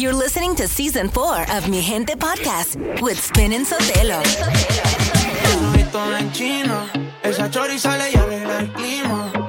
You're listening to season four of Mi Gente Podcast with Spin and Sotelo. Esa choriza le el clima.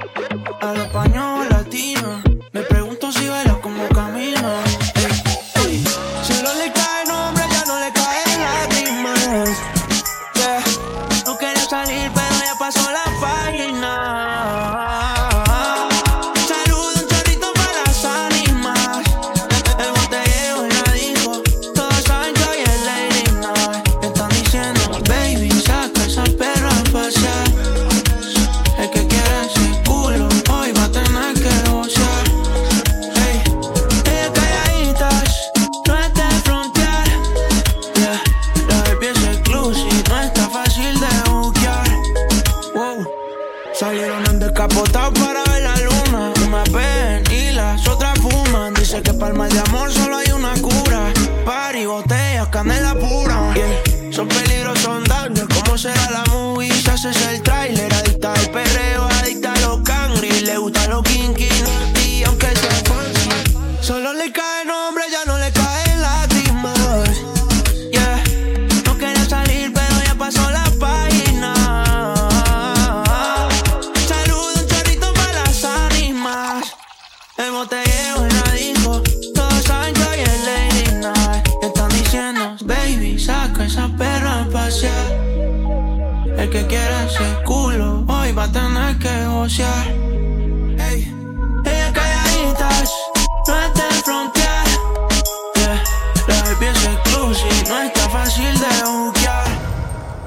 fácil de buquear.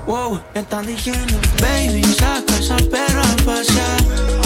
Wow, me están diciendo, baby, saca esa perra a pasear.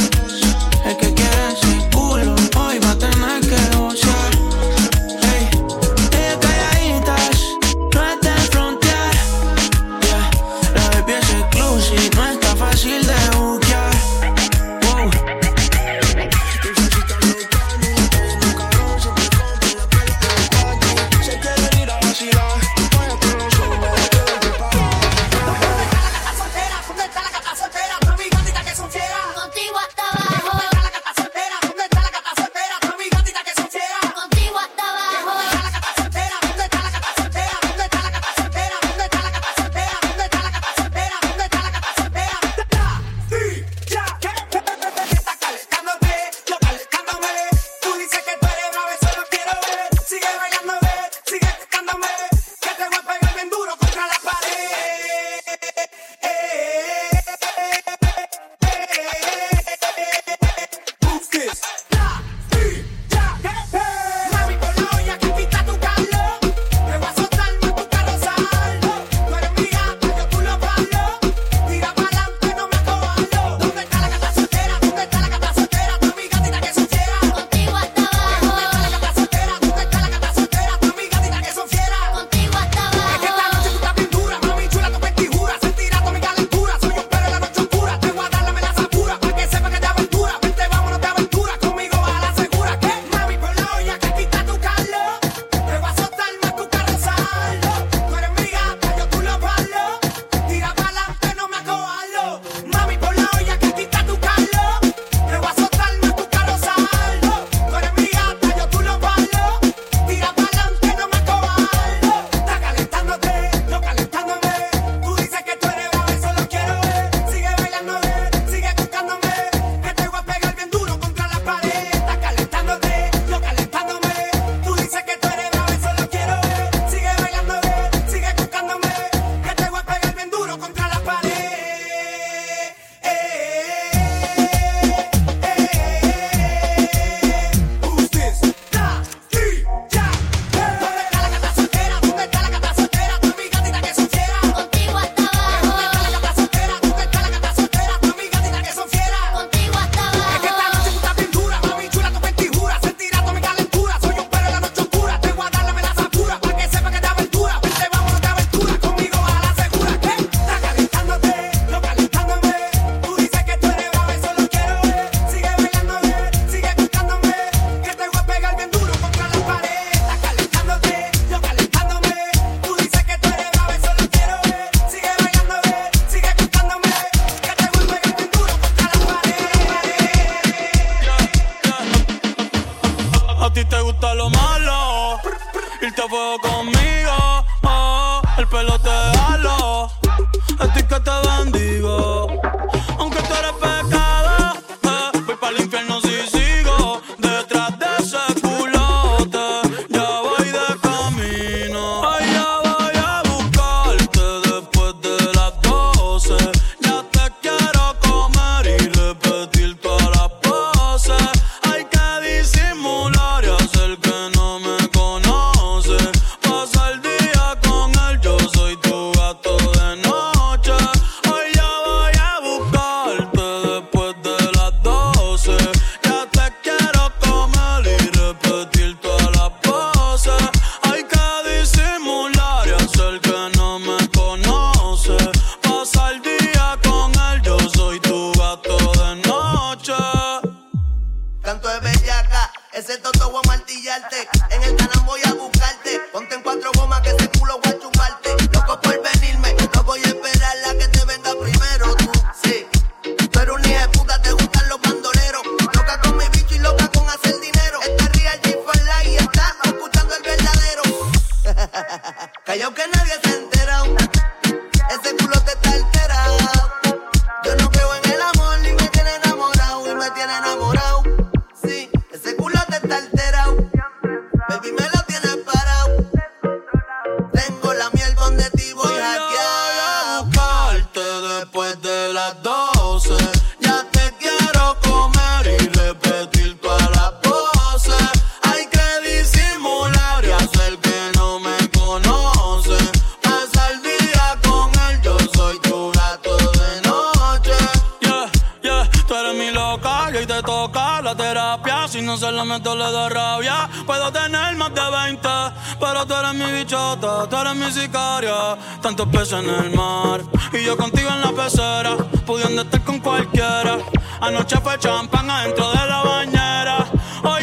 Y yo contigo en la pecera, pudiendo estar con cualquiera. Anoche fue champán adentro de la bañera. Hoy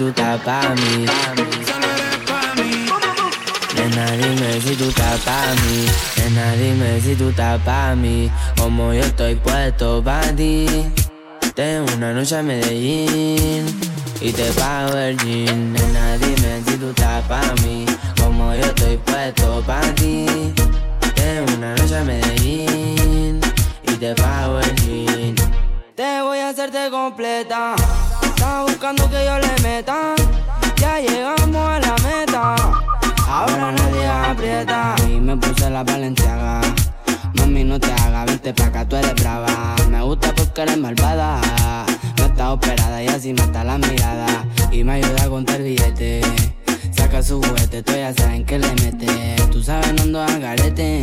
tú estás pa' mí. Nena, dime si tú estás pa' mí. Nena, dime si tú estás pa' mí. Como yo estoy puesto pa' ti. Tengo una noche a Medellín y te pago el jean. Nena, dime si tú estás pa' mí. Como yo estoy puesto pa' ti. Tengo una noche a Medellín y te pago el jean. Te voy a hacerte completa Estás buscando que yo le meta. Ya llegamos a la meta. Ahora nadie aprieta. Y me puse la valenciaga. Mami, no te hagas, vente pa' acá, tú eres brava. Me gusta porque eres malvada. No está operada y así mata la mirada. Y me ayuda a contar billete. Saca su juguete, tú ya saben que le mete. Tú sabes, no ando al garete.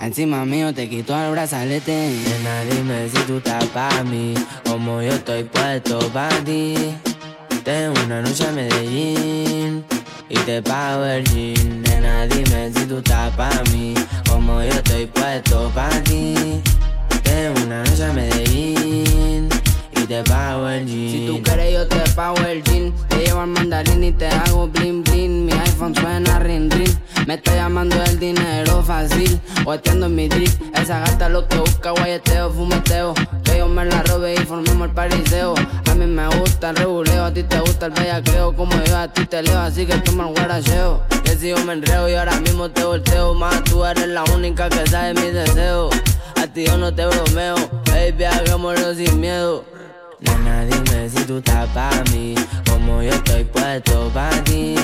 Encima mío te quito el brazalete. Nena, dime si tú estás pa' mí. Como yo estoy puesto pa' ti. Tengo una noche a Medellín y te pago el jean. Nena, dime si tú estás pa' mí. Como yo estoy puesto pa' ti. Tengo una noche a Medellín te pago el jean. Si tú quieres, yo te pago el jean. Te llevo al mandarín y te hago bling bling. Mi iPhone suena ring ring. Me está llamando el dinero fácil. O atiendo en mi drip. Esa gata lo que busca, guayeteo, fumeteo. Que yo me la robe y formemos el pariseo. A mí me gusta el reguleo, a ti te gusta el bellaqueo. Como yo a ti te leo, así que toma el guaracheo. Que si yo me enreo y ahora mismo te volteo. Más tú eres la única que sabe mis deseos. A ti yo no te bromeo, baby, hagámoslo sin miedo. Nena, dime si tú estás pa' mí, como yo estoy puesto pa' ti.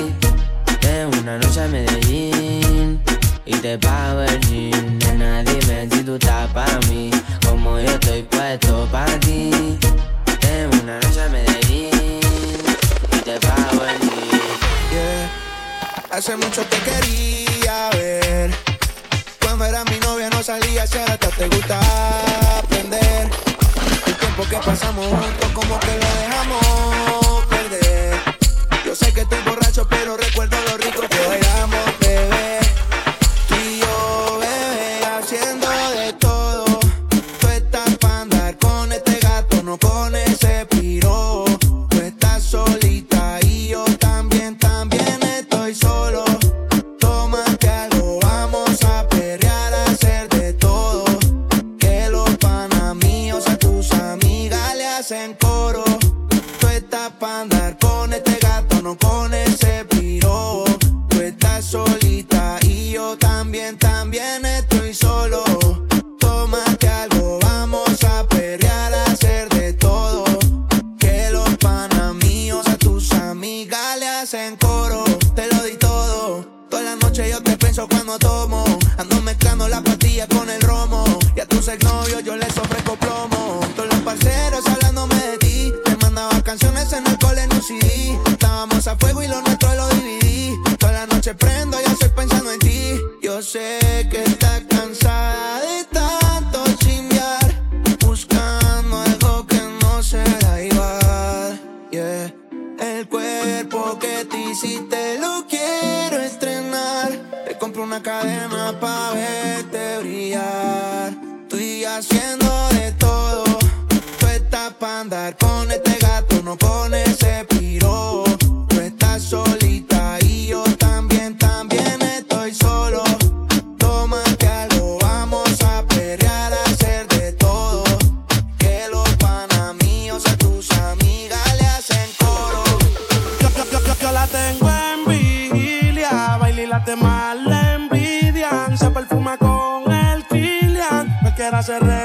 Tengo una noche a Medellín y te pago el jean. Nena, dime si tú estás pa' mí, como yo estoy puesto pa' ti. Tengo una noche a Medellín y te pago el jean. Hace mucho te quería ver. Cuando era mi novia no salía, si ahora te gusta aprender. Tiempo que pasamos juntos como que lo dejamos temas la envidian. Se perfuma con el Kilian. Me quiere hacer reconcilia.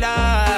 bailar.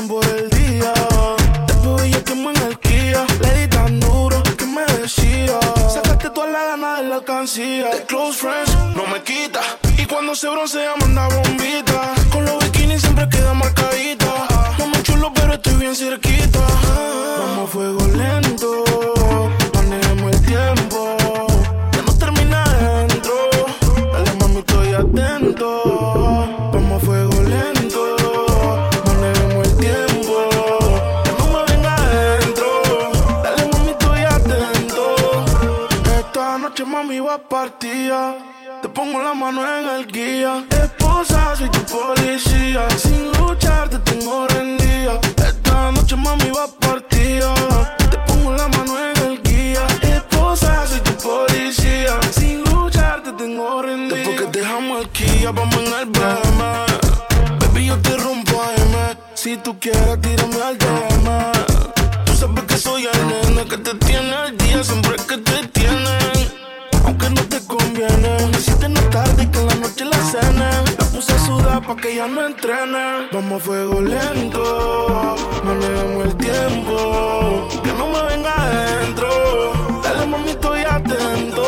pasión por el día. Después ella que me energía, le di tan duro que me decía. Sacaste toda la gana de la alcancía. De close friends no me quita. Y cuando se broncea manda bombita. Con los bikinis siempre queda marcadita. No me chulo, pero estoy bien cerquita. Te pongo la mano en el guía. Esposa, soy tu policía. Sin luchar te tengo rendida. Esta noche mami va partida. Te pongo la mano en el guía. Esposa, soy tu policía. Sin luchar te tengo rendida. Después que dejamos el guía, vamos en el BM. Baby, yo te rompo a M. Si tú quieres tirar ya no entrena. Vamos a fuego lento, manejamos el tiempo. Que no me venga adentro, dale mami, estoy atento.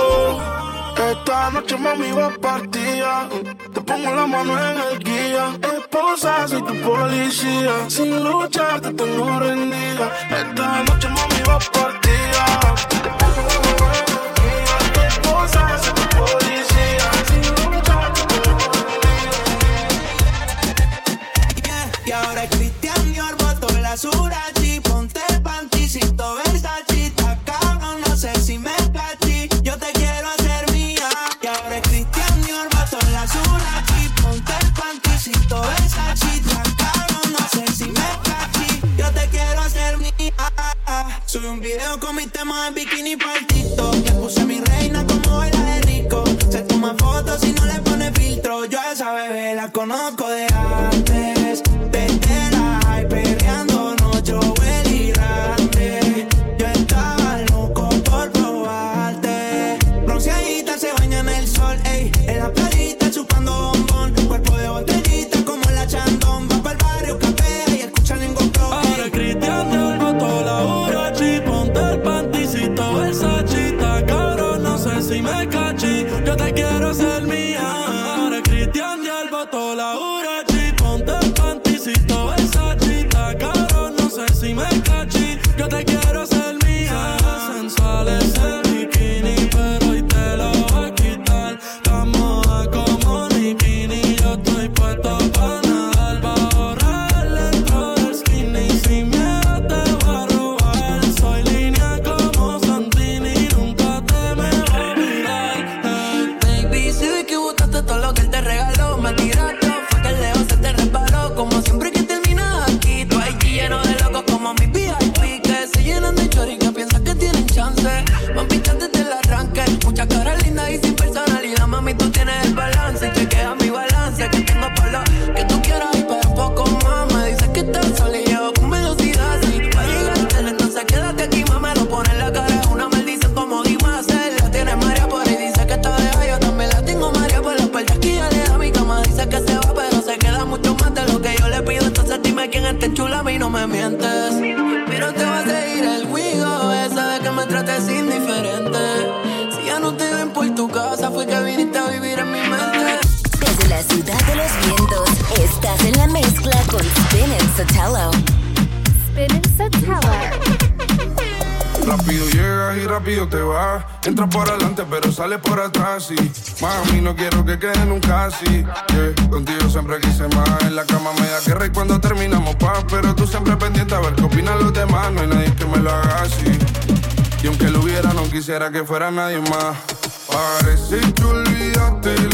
Esta noche mami va a partida, te pongo la mano en el guía. Esposa, soy tu policía, sin luchar te tengo rendida. Esta noche mami va a partida. Surachis ponte panty si toca chita, caro no sé si me cachí, yo te quiero hacer mía. Y ahora es Cristian me orboto las surachis, ponte panty si toca chita, caro no sé si me cachí, yo te quiero hacer mía. Soy un video con mis temas en bikini partito, te puse mi reina como baila de rico, se toma fotos y no le pone filtro, yo a esa bebé la conozco. Ciudad de los vientos, estás en la mezcla con Spin and Sotelo. Spin Sotelo. Rápido llegas y rápido te vas. Entras por adelante, pero sales por atrás. Y mami, no quiero que quede nunca así. Yeah, Contigo siempre quise más. En la cama me da guerra y cuando terminamos paz. Pero tú siempre pendiente a ver qué opinan los demás. No hay nadie que me lo haga así. Y aunque lo hubiera, no quisiera que fuera nadie más. Parece que olvidaste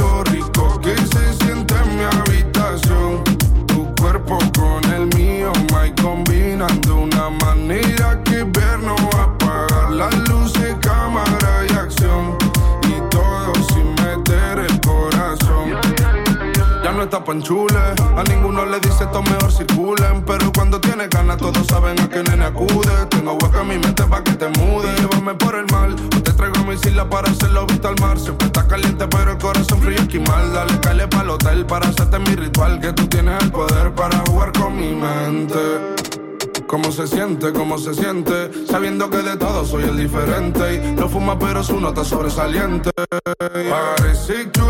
con el mío, my combinan de una manera que ver no apagar las luces, cámara. Y no está panchule, a ninguno le dice esto mejor circulen. Pero cuando tiene ganas, todos saben a qué nene acude. Tengo hueca en mi mente pa' que te mude. Llévame por el mal, o te traigo mi isla para hacerlo vista al mar. Siempre está caliente, pero el corazón frío esquimal. Dale, calle pa'l hotel para hacerte mi ritual. Que tú tienes el poder para jugar con mi mente. ¿Cómo se siente? ¿Cómo se siente? Sabiendo que de todo soy el diferente Y no fuma pero su nota sobresaliente Parece que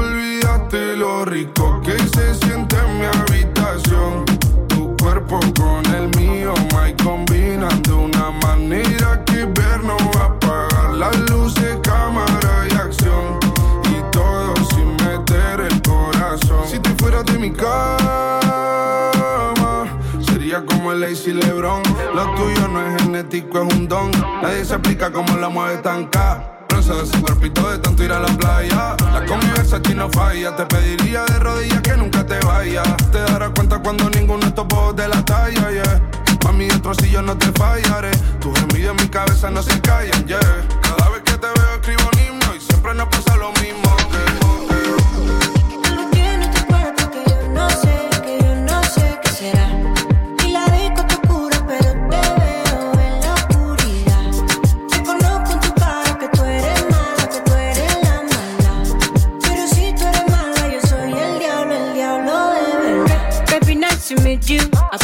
lo rico que se siente en mi habitación Tu cuerpo con el mío, my combinan de una manera que ver no va a apagar Las luces, cámara y acción Y todo sin meter el corazón Si te fueras de mi cama Sería como el Lazy Lebron. Lo tuyo no es genético, es un don. Nadie se explica cómo la mueve tan ca. Ese cuerpito de tanto ir a la playa. La convivencia aquí no falla. Te pediría de rodillas que nunca te vayas. Te darás cuenta cuando ninguno de estos de la talla, yeah. Mami, dentro si no te fallaré. Tus gemidos en mi cabeza no se callan, yeah. Cada vez que te veo escribo un himno y siempre nos pasa lo mismo.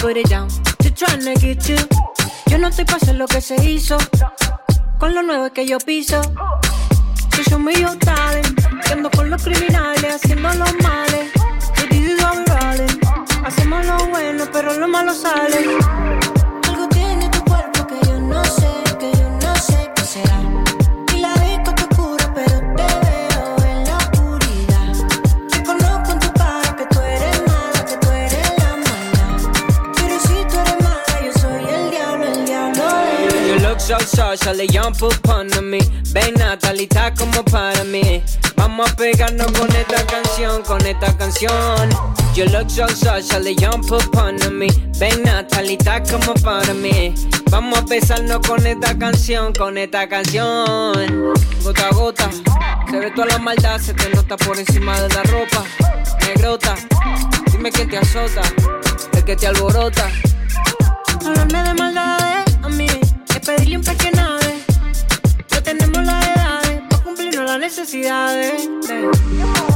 Put it down get you. Yo no estoy pa' hacer lo que se hizo. Con lo nuevo que yo piso. Que yo me yo ando con los criminales haciendo los males. Hacemos lo bueno, pero lo malo sale. Le young upon me. Ven Natalita como para mí. Vamos a pegarnos con esta canción, con esta canción. You look so social, young upon me. Ven Natalita como para mí. Vamos a besarnos con esta canción, con esta canción. Gota a gota, se ve toda la maldad, se te nota por encima de la ropa. Negrota, dime quién te azota, el que te alborota. Hablarme de maldades a mí pedirle un pequeño nave. Ya tenemos las edades para cumplirnos las necesidades. de-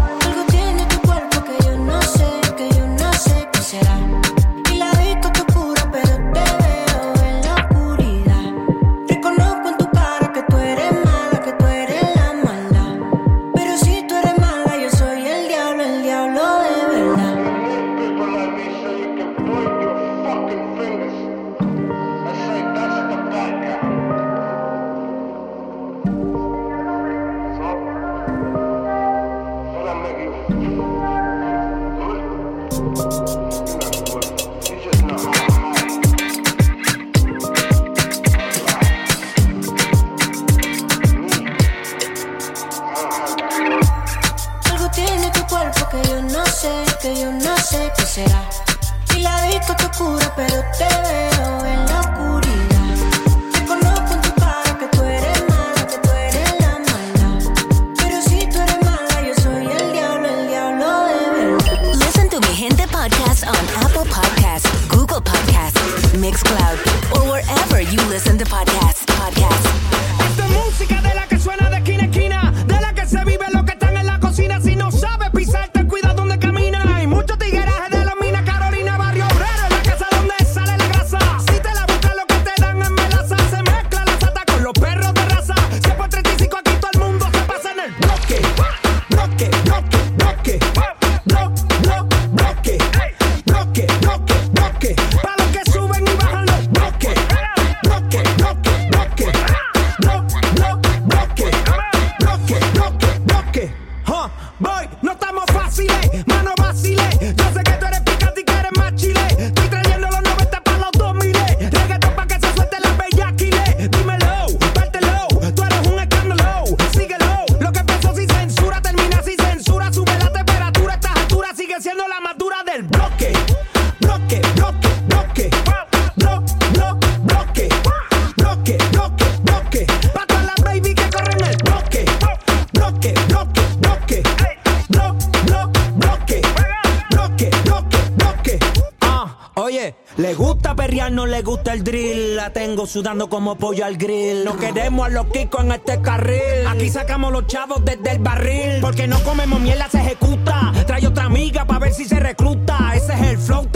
sudando como pollo al grill. No queremos a los kicos en este carril. Aquí sacamos los chavos desde el barril. Porque no comemos mierda, se ejecuta. Trae otra amiga para ver si se recluta. Ese es el flow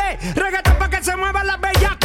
Dale, reggaetón que se muevan las bellas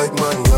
like money.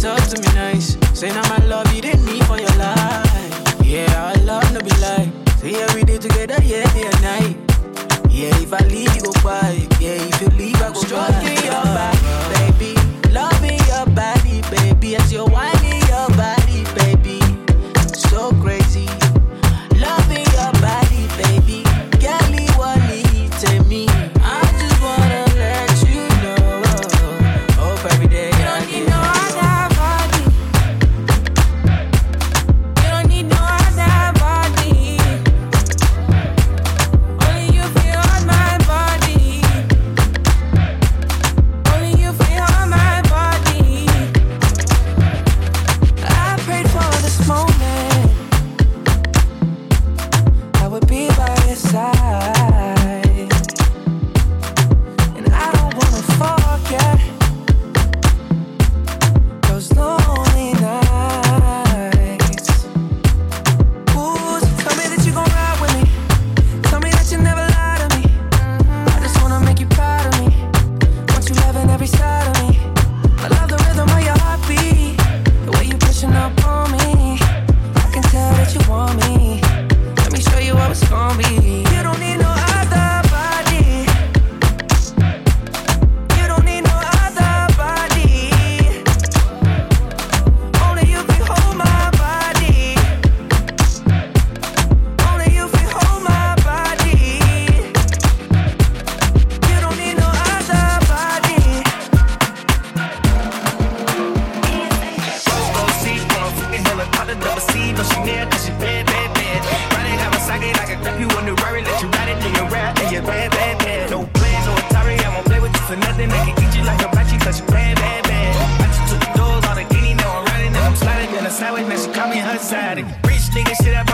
talk to me nice. Say now my love, you didn't need for your life. Yeah, our love to be like. Say every day together, yeah, day and night. Yeah, if I leave, you go by. double C, no Chanel, cause she bad, bad, bad. Ride it out my socket, I can grab you on the Rari, let you ride it in your rap, and you bad, bad, bad. No plans, no Atari, I won't play with you for nothing. I can eat you like a bachi, cause you bad, bad, bad. Bachi to the doors, all the guinea, now I'm riding, and I'm sliding, and I slide with, now she call me her side. Rich nigga, shit, I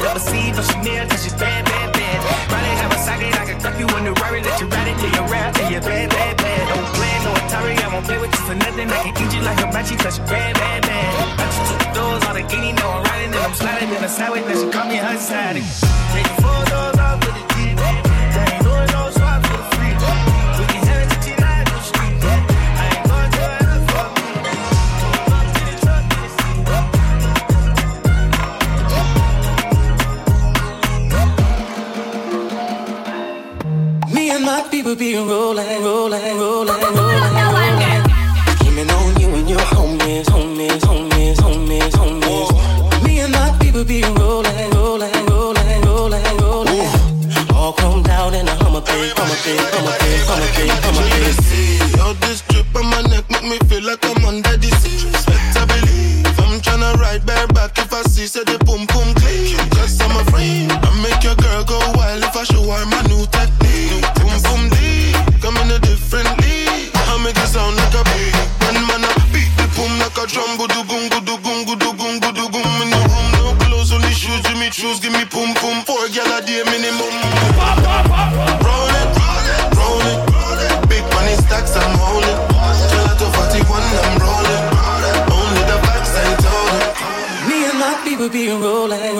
rather never see but she cause she's bad, bad, bad. Riding have a socket, I can cuff you on the Rari, let you ride it till you're rap, till you're bad, bad, bad. Don't play no Atari, I won't play with you for nothing. I can eat you like a matchy cause you're bad, bad, bad. I you took the doors, all the guinea, no, I'm riding and I'm sliding in the sideways, now she caught me her side. Take four doors. could be rolling, rolling, rolling, rolling. Keeping on you and your homies, homies, homies, homies, homies. Me and my people be rolling, rolling, rolling, rolling, rolling. All chromed out in a Hummer pig, Hummer pig, Hummer pig, Hummer pig, Hummer pig. All this drip on my neck make me feel like I'm under the sea. Expect I believe I'm tryna ride bareback if I see say the boom boom click. Cause I'm a friend, I make your girl go wild if I show her my new tech. drum, gudu gum, gudu gum, gudu gum, gudu gum. In no room, no clothes, only shoes. Give me shoes, give me pum pum. Four gal a day minimum. Roll it, roll it, roll it. Big money stacks, I'm holding. Gelato 41, I'm rolling. Only the vibes ain't told Me and my people be rolling.